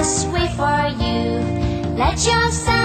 Just wait for you. Let yourself